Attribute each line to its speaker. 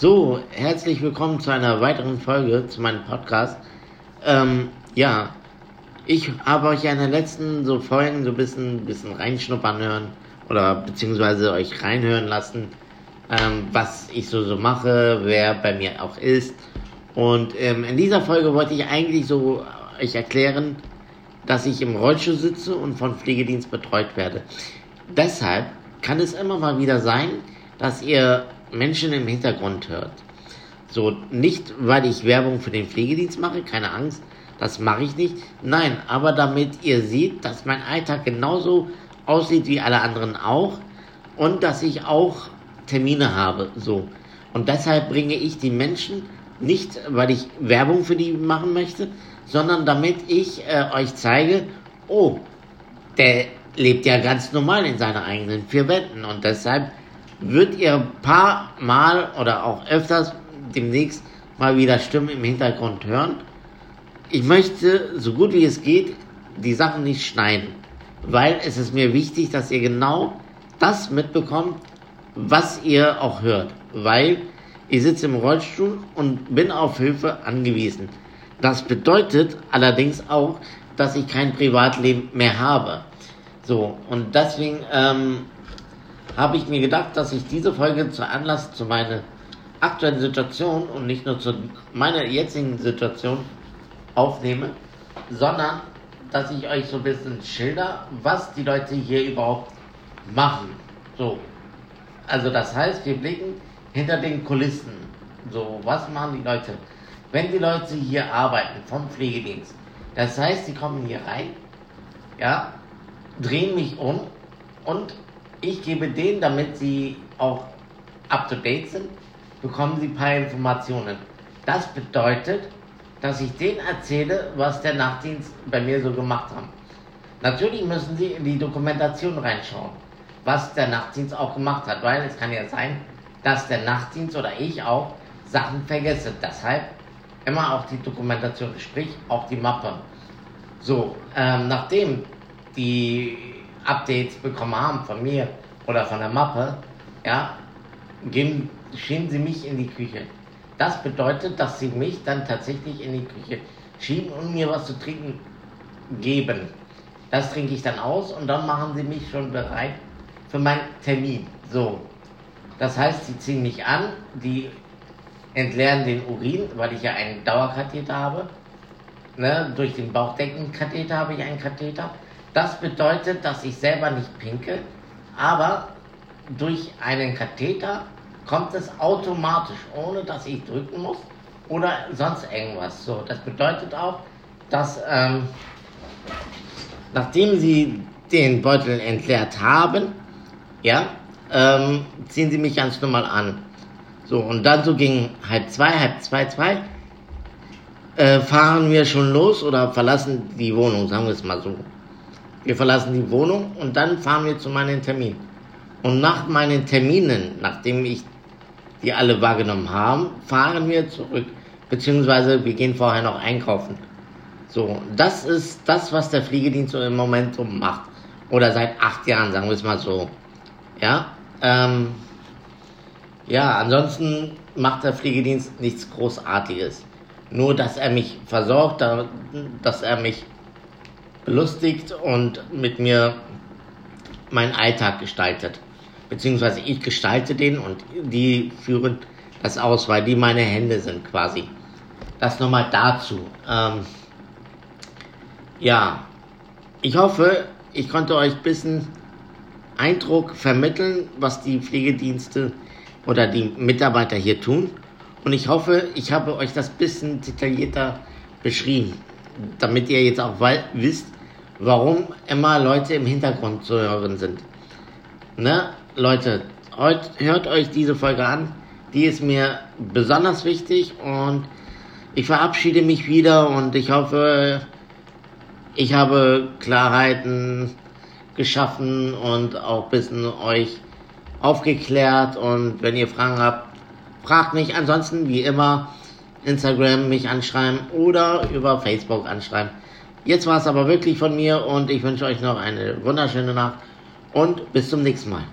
Speaker 1: So, herzlich willkommen zu einer weiteren Folge zu meinem Podcast. Ähm, ja, ich habe euch ja in den letzten so Folgen so ein bisschen, bisschen reinschnuppern hören oder beziehungsweise euch reinhören lassen, ähm, was ich so, so mache, wer bei mir auch ist. Und ähm, in dieser Folge wollte ich eigentlich so euch erklären, dass ich im Rollstuhl sitze und von Pflegedienst betreut werde. Deshalb kann es immer mal wieder sein, dass ihr Menschen im Hintergrund hört. So, nicht weil ich Werbung für den Pflegedienst mache, keine Angst, das mache ich nicht. Nein, aber damit ihr seht, dass mein Alltag genauso aussieht wie alle anderen auch und dass ich auch Termine habe, so. Und deshalb bringe ich die Menschen nicht, weil ich Werbung für die machen möchte, sondern damit ich äh, euch zeige, oh, der lebt ja ganz normal in seinen eigenen vier Wänden und deshalb wird ihr paar Mal oder auch öfters demnächst mal wieder Stimmen im Hintergrund hören. Ich möchte, so gut wie es geht, die Sachen nicht schneiden, weil es ist mir wichtig, dass ihr genau das mitbekommt, was ihr auch hört, weil ich sitze im Rollstuhl und bin auf Hilfe angewiesen. Das bedeutet allerdings auch, dass ich kein Privatleben mehr habe. So, und deswegen ähm, habe ich mir gedacht, dass ich diese Folge zu Anlass zu meiner aktuellen Situation und nicht nur zu meiner jetzigen Situation aufnehme, sondern dass ich euch so ein bisschen schilder, was die Leute hier überhaupt machen. So. Also das heißt, wir blicken hinter den Kulissen. So, was machen die Leute? Wenn die Leute hier arbeiten vom Pflegedienst, das heißt, sie kommen hier rein, ja, drehen mich um und ich gebe denen, damit sie auch up to date sind, bekommen sie ein paar Informationen. Das bedeutet, dass ich denen erzähle, was der Nachtdienst bei mir so gemacht haben. Natürlich müssen sie in die Dokumentation reinschauen, was der Nachtdienst auch gemacht hat, weil es kann ja sein, dass der Nachtdienst oder ich auch Sachen vergesse. Deshalb immer auch die Dokumentation, sprich auch die Mappe. So, ähm, nachdem die Updates bekommen haben von mir oder von der Mappe, ja, gehen, schieben sie mich in die Küche. Das bedeutet, dass sie mich dann tatsächlich in die Küche schieben und mir was zu trinken geben. Das trinke ich dann aus und dann machen sie mich schon bereit für meinen Termin. So. Das heißt, sie ziehen mich an, die entleeren den Urin, weil ich ja einen Dauerkatheter habe. Ne, durch den Bauchdeckenkatheter habe ich einen Katheter. Das bedeutet, dass ich selber nicht pinke, aber durch einen Katheter kommt es automatisch, ohne dass ich drücken muss oder sonst irgendwas. So, das bedeutet auch, dass ähm, nachdem Sie den Beutel entleert haben, ja, ähm, ziehen Sie mich ganz normal an. So, und dann so gegen halb zwei, halb zwei, zwei, äh, fahren wir schon los oder verlassen die Wohnung, sagen wir es mal so. Wir verlassen die Wohnung und dann fahren wir zu meinen Terminen. Und nach meinen Terminen, nachdem ich die alle wahrgenommen haben, fahren wir zurück. Beziehungsweise wir gehen vorher noch einkaufen. So, das ist das, was der Fliegedienst im Moment so macht. Oder seit acht Jahren, sagen wir es mal so. Ja, ähm, ja, ansonsten macht der Fliegedienst nichts Großartiges. Nur, dass er mich versorgt, dass er mich belustigt und mit mir meinen Alltag gestaltet. Beziehungsweise ich gestalte den und die führen das aus, weil die meine Hände sind quasi. Das nochmal dazu. Ähm, ja, ich hoffe, ich konnte euch ein bisschen Eindruck vermitteln, was die Pflegedienste oder die Mitarbeiter hier tun. Und ich hoffe, ich habe euch das bisschen detaillierter beschrieben damit ihr jetzt auch wisst, warum immer Leute im Hintergrund zu hören sind. Ne? Leute, heut, hört euch diese Folge an. Die ist mir besonders wichtig und ich verabschiede mich wieder und ich hoffe, ich habe Klarheiten geschaffen und auch ein bisschen euch aufgeklärt und wenn ihr Fragen habt, fragt mich. Ansonsten, wie immer, Instagram mich anschreiben oder über Facebook anschreiben. Jetzt war es aber wirklich von mir und ich wünsche euch noch eine wunderschöne Nacht und bis zum nächsten Mal.